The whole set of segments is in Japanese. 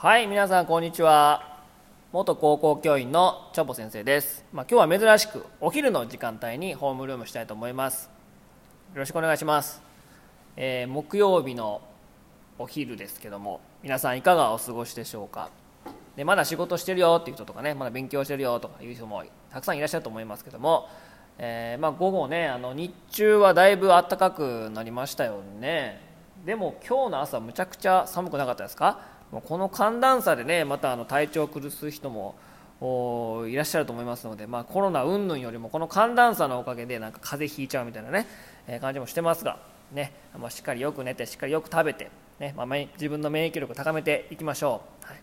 はい皆さんこんにちは。元高校教員のチョボ先生です、まあ、今日は珍しくお昼の時間帯にホームルームしたいと思います。よろしくお願いします、えー木曜日のお昼ですけども皆さんいかがお過ごしでしょうか？でまだ仕事してるよっていう人とかねまだ勉強してるよとかいう人もたくさんいらっしゃると思いますけども、えーまあ、午後ねあの日中はだいぶ暖かくなりましたよね。でも今日の朝むちゃくちゃ寒くなかったですか？この寒暖差でねまたあの体調を崩す人もいらっしゃると思いますので、まあ、コロナ云々よりもこの寒暖差のおかげでなんか風邪ひいちゃうみたいなね、えー感じもしてますが、ねまあ、しっかりよく寝てしっかりよく食べて、ねまあ、自分の免疫力を高めていきましょう、はい。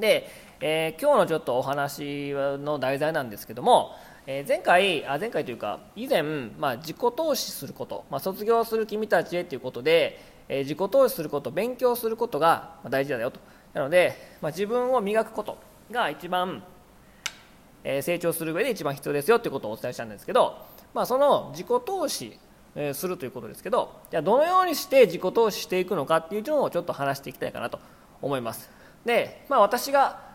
で、えー今日のちょっとお話の題材なんですけども、え前回あ前回というか以前、まあ、自己投資すること、まあ、卒業する君たちへということで、え自己投資すること勉強することが大事だよと。なので、まあ、自分を磨くことが一番、え成長する上で一番必要ですよということをお伝えしたんですけど、まあ、その自己投資えするということですけどじゃあどのようにして自己投資していくのかっていうのをちょっと話していきたいかなと思います。で、まあ、私が、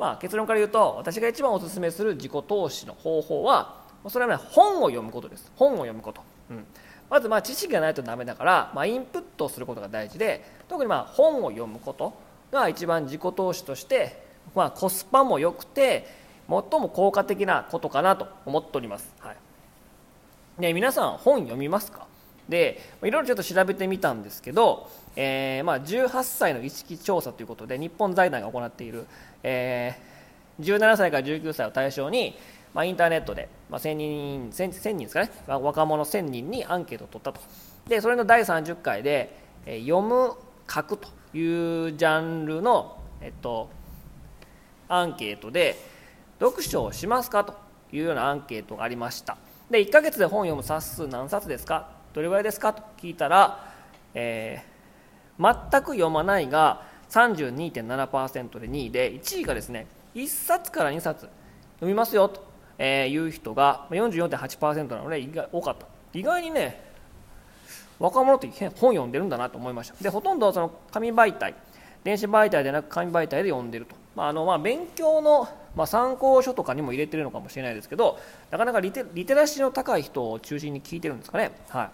まあ、結論から言うと私が一番お勧めする自己投資の方法はそれはね本を読むことです。本を読むこと、うん、まずまあ知識がないとダメだから、まあ、インプットをすることが大事で特にまあ本を読むことが一番自己投資として、まあ、コスパも良くて最も効果的なことかなと思っております、はい。ね、皆さん本読みますか？でいろいろちょっと調べてみたんですけど、えーまあ、18歳の意識調査ということで日本財団が行っている、えー17歳から19歳を対象に、まあ、インターネットで、まあ、1000人 1000, 人ですかね若者1000人にアンケートを取ったと。でそれの第30回で、えー読む書くというジャンルの、えっと、アンケートで読書をしますかというようなアンケートがありました。で1ヶ月で本を読む冊数何冊ですかどれぐらいですか？と聞いたら、えー全く読まないが32.7%で2位で1位がですね1冊から2冊読みますよと、えーいう人が44.8%なので意外多かった。意外にね若者って本読んでるんだなと思いました。でほとんどその紙媒体電子媒体でなく紙媒体で読んでると、まああのまあ、勉強の、まあ、参考書とかにも入れてるのかもしれないですけどなかなかリテリテラシーの高い人を中心に聞いてるんですかね、は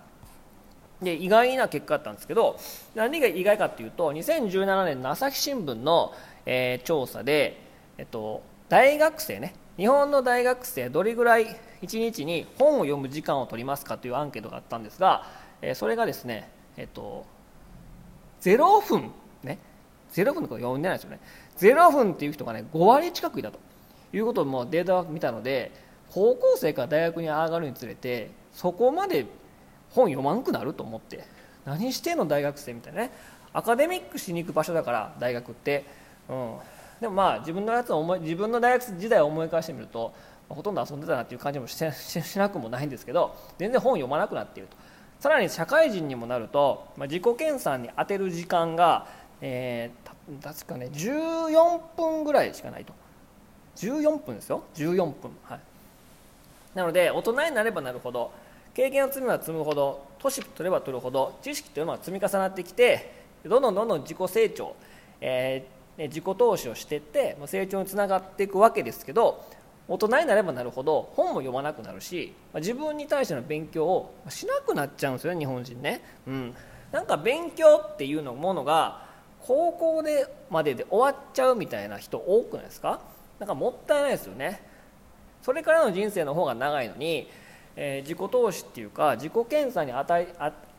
い、で意外な結果だったんですけど何が意外かっていうと2017年の朝日新聞の、えー調査で、えっと、大学生ね日本の大学生どれぐらい1日に本を読む時間を取りますかというアンケートがあったんですが、えーそれがですね、えっと、0分ね0分とか読んでないですよね。0分っていう人がね5割近くいたということもデータを見たので高校生から大学に上がるにつれてそこまで本読まんくなると思って何してんの大学生みたいなね。アカデミックしに行く場所だから大学って、うん、でもまあ自分のやつを思い自分の大学時代を思い返してみると、ほとんど遊んでたなっていう感じもしししなくもないんですけど全然本読まなくなっていると。さらに社会人にもなると、まあ、自己研鑽に当てる時間が、えーた確かね14分ぐらいしかないと。14分ですよ。14分。はい。なので大人になればなるほど経験を積めば積むほど年取れば取るほど知識というのは積み重なってきてどんどんどんどん自己成長、えーね自己投資をしていって成長につながっていくわけですけど大人になればなるほど本も読まなくなるし自分に対しての勉強をしなくなっちゃうんですよね日本人ね、うん、なんか勉強っていうのものが高校でまでで終わっちゃうみたいな人多くないですか？なんかもったいないですよね。それからの人生の方が長いのに、えー自己投資っていうか自己検査に与え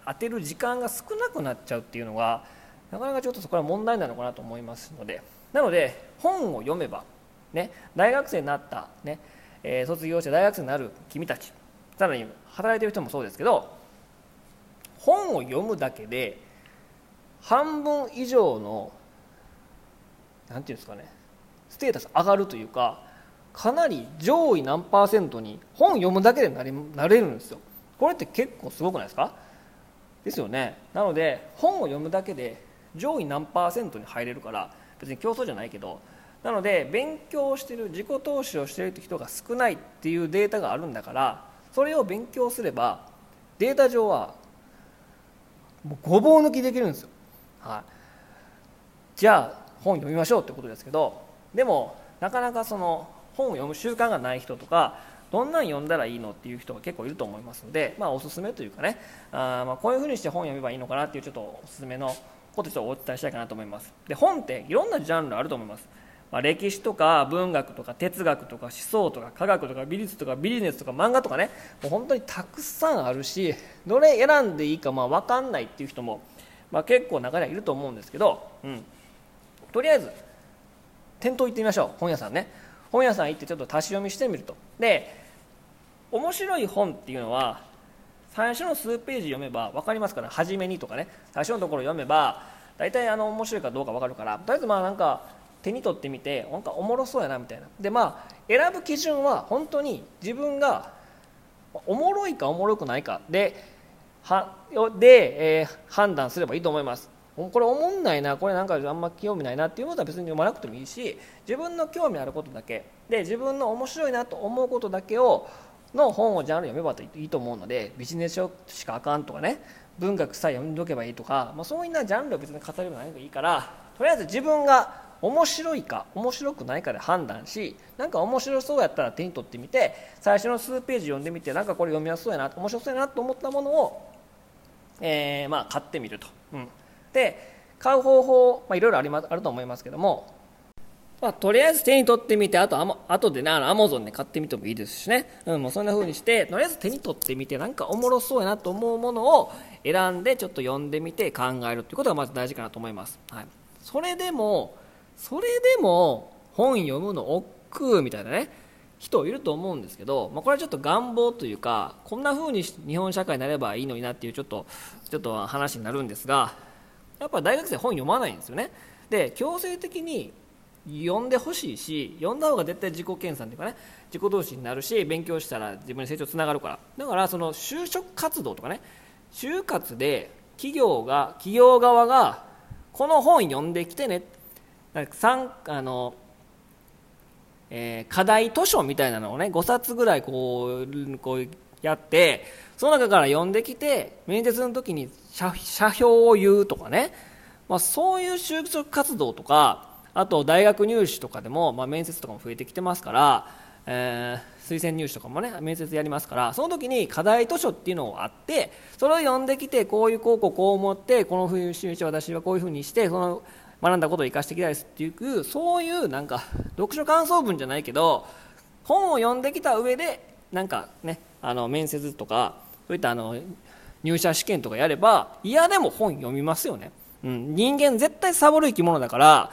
当てる時間が少なくなっちゃうっていうのがなかなかちょっとそこは問題なのかなと思いますので。なので本を読めば、ね、大学生になった、ねえー卒業して大学生になる君たちさらに働いてる人もそうですけど本を読むだけで半分以上のなんていうんですかねステータス上がるというかかなり上位何パーセントに本読むだけでなれなれるんですよ。これって結構すごくないですか？ですよね。なので本を読むだけで上位何パーセントに入れるから別に競争じゃないけどなので勉強してる自己投資をしてる人が少ないっていうデータがあるんだからそれを勉強すればデータ上はもうごぼう抜きできるんですよ、はい、じゃあ本読みましょうってことですけどでもなかなかその本を読む習慣がない人とかどんなん読んだらいいのっていう人が結構いると思いますので、まあ、おすすめというかねあまあこういうふうにして本読めばいいのかなっていうちょっとおすすめのことをお伝えしたいかなと思います。で本っていろんなジャンルあると思います。まあ、歴史とか文学とか哲学とか思想とか科学とか美術とかビジネスとか漫画とかねもう本当にたくさんあるしどれ選んでいいかまあ分かんないっていう人も、まあ、結構中にはいると思うんですけど、うん、とりあえず店頭行ってみましょう。本屋さんね。本屋さん行ってちょっと足し読みしてみると。で面白い本っていうのは最初の数ページ読めば分かりますから初めにとかね。最初のところ読めば大体あの面白いかどうか分かるからとりあえずまあなんか手に取ってみてなんかおもろそうやなみたいな。でまあ選ぶ基準は本当に自分がおもろいかおもろくないか。でで、えー、判断すればいいと思います。これおもんないなこれなんかあんま興味ないなっていうことは別に読まなくてもいいし自分の興味あることだけ。で自分の面白いなと思うことだけをの本をジャンル読めばいいと思うのでビジネス書しかあかんとかね文学さえ読んでおけばいいとか、まあ、そういうなジャンルを別に語ればないでいいからとりあえず自分が面白いか面白くないかで判断しなんか面白そうやったら手に取ってみて最初の数ページ読んでみてなんかこれ読みやすそうやな面白そうやなと思ったものを、えー、まあ、買ってみると、うん、で買う方法、まあ、いろいろあり、ま、あると思いますけども、まあ、とりあえず手に取ってみてあとあ後でねアマゾンで買ってみてもいいですしね、うん、もうそんな風にしてとりあえず手に取ってみてなんかおもろそうやなと思うものを選んでちょっと読んでみて考えるということがまず大事かなと思います、はい、それでもそれでも本読むの億劫みたいなね。人いると思うんですけど、まあ、これはちょっと願望というかこんな風に日本社会になればいいのになっていうちょっとちょっと話になるんですがやっぱ大学生本読まないんですよね。で強制的に読んでほしいし読んだ方が絶対自己研鑽というかね自己同士になるし勉強したら自分に成長つながるから。だからその就職活動とかね就活で企業が企業側がこの本読んできてねあの、えー、課題図書みたいなのをね5冊ぐらいこうこうやってその中から読んできて面接の時に社社評を言うとかね、まあ、そういう就職活動とかあと大学入試とかでも、まあ、面接とかも増えてきてますから、えー、推薦入試とかもね面接やりますからその時に課題図書っていうのがあってそれを読んできてこういうこうこうこう思ってこの冬入試私はこういうふうにしてその学んだことを生かしていきたいですっていうそういうなんか読書感想文じゃないけど本を読んできた上でなんかねあの面接とかそういったあの入社試験とかやれば嫌でも本読みますよね、うん、人間絶対サボる生き物だから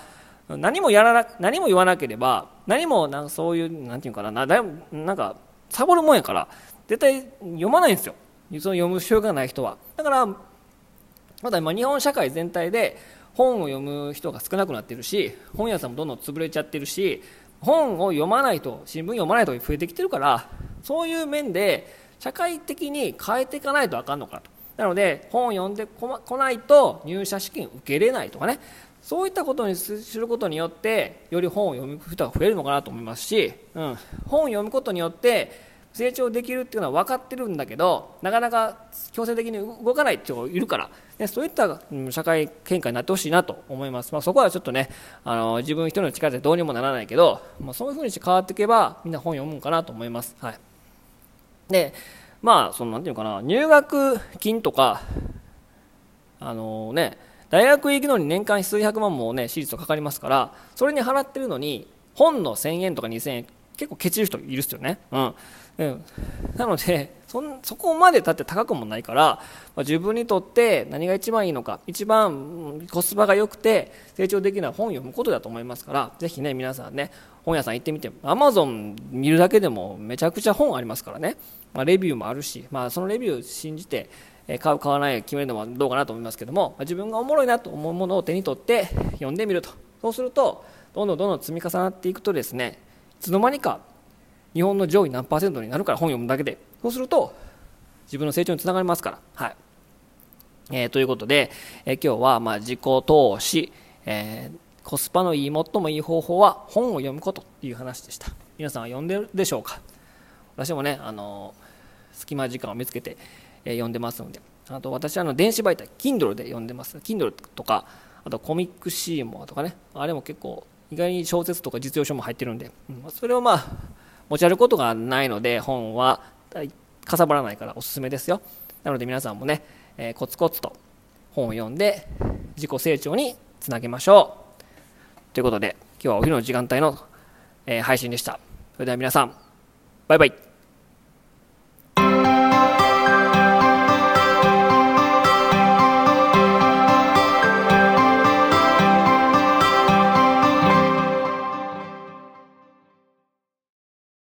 何もやらな何も言わなければ何もなんかそういうなんていうかなななんかサボるもんやから絶対読まないんですよ。その読む習慣がない人は。だからまだ今日本社会全体で本を読む人が少なくなってるし本屋さんもどんどん潰れちゃってるし本を読まないと新聞読まないと増えてきてるからそういう面で社会的に変えていかないとあかんのかと。なので本を読んでこないと入社試験受けれないとかね。そういったことにすることによってより本を読む人が増えるのかなと思いますし、うん、本を読むことによって成長できるっていうのは分かってるんだけどなかなか強制的に動かないって人がいるから、ね、そういった社会見解になってほしいなと思います、まあ、そこはちょっとねあの自分一人の力でどうにもならないけど、まあ、そういうふうにして変わっていけばみんな本読むんかなと思います、はい、でまあそのなんていうかな入学金とかあのね大学行くのに年間数百万もね私立とかかりますからそれに払ってるのに本の1000円とか2000円結構ケチる人いるっすよね。うん、なのでそそこまでだって高くもないから、まあ、自分にとって何が一番いいのか一番コスパが良くて成長できるのは本を読むことだと思いますからぜひね皆さんね本屋さん行ってみてアマゾン見るだけでもめちゃくちゃ本ありますからね、まあ、レビューもあるし、まあ、そのレビューを信じて買う買わない決めるのはどうかなと思いますけども、ま、自分がおもろいなと思うものを手に取って読んでみると。そうするとどんどんどんどん積み重なっていくとですねつの間にか日本の上位何パーセントになるから本読むだけで。そうすると自分の成長につながりますから。はい。えー、ということで、えー、今日はまあ自己投資、えー、コスパのいい最もいい方法は本を読むことという話でした。皆さんは読んでるでしょうか？私もね、あの隙間時間を見つけて、え読んでますので。あと私はあの電子媒体 Kindle で読んでます。Kindle とかあとコミックシーモアとかね。あれも結構意外に小説とか実用書も入ってるんで、うん、それをまあ持ち歩くことがないので本はかさばらないからおすすめですよ。なので皆さんもね、えー、コツコツと本を読んで自己成長につなげましょう。ということで今日はお昼の時間帯の、えー、配信でした。それでは皆さんバイバイ。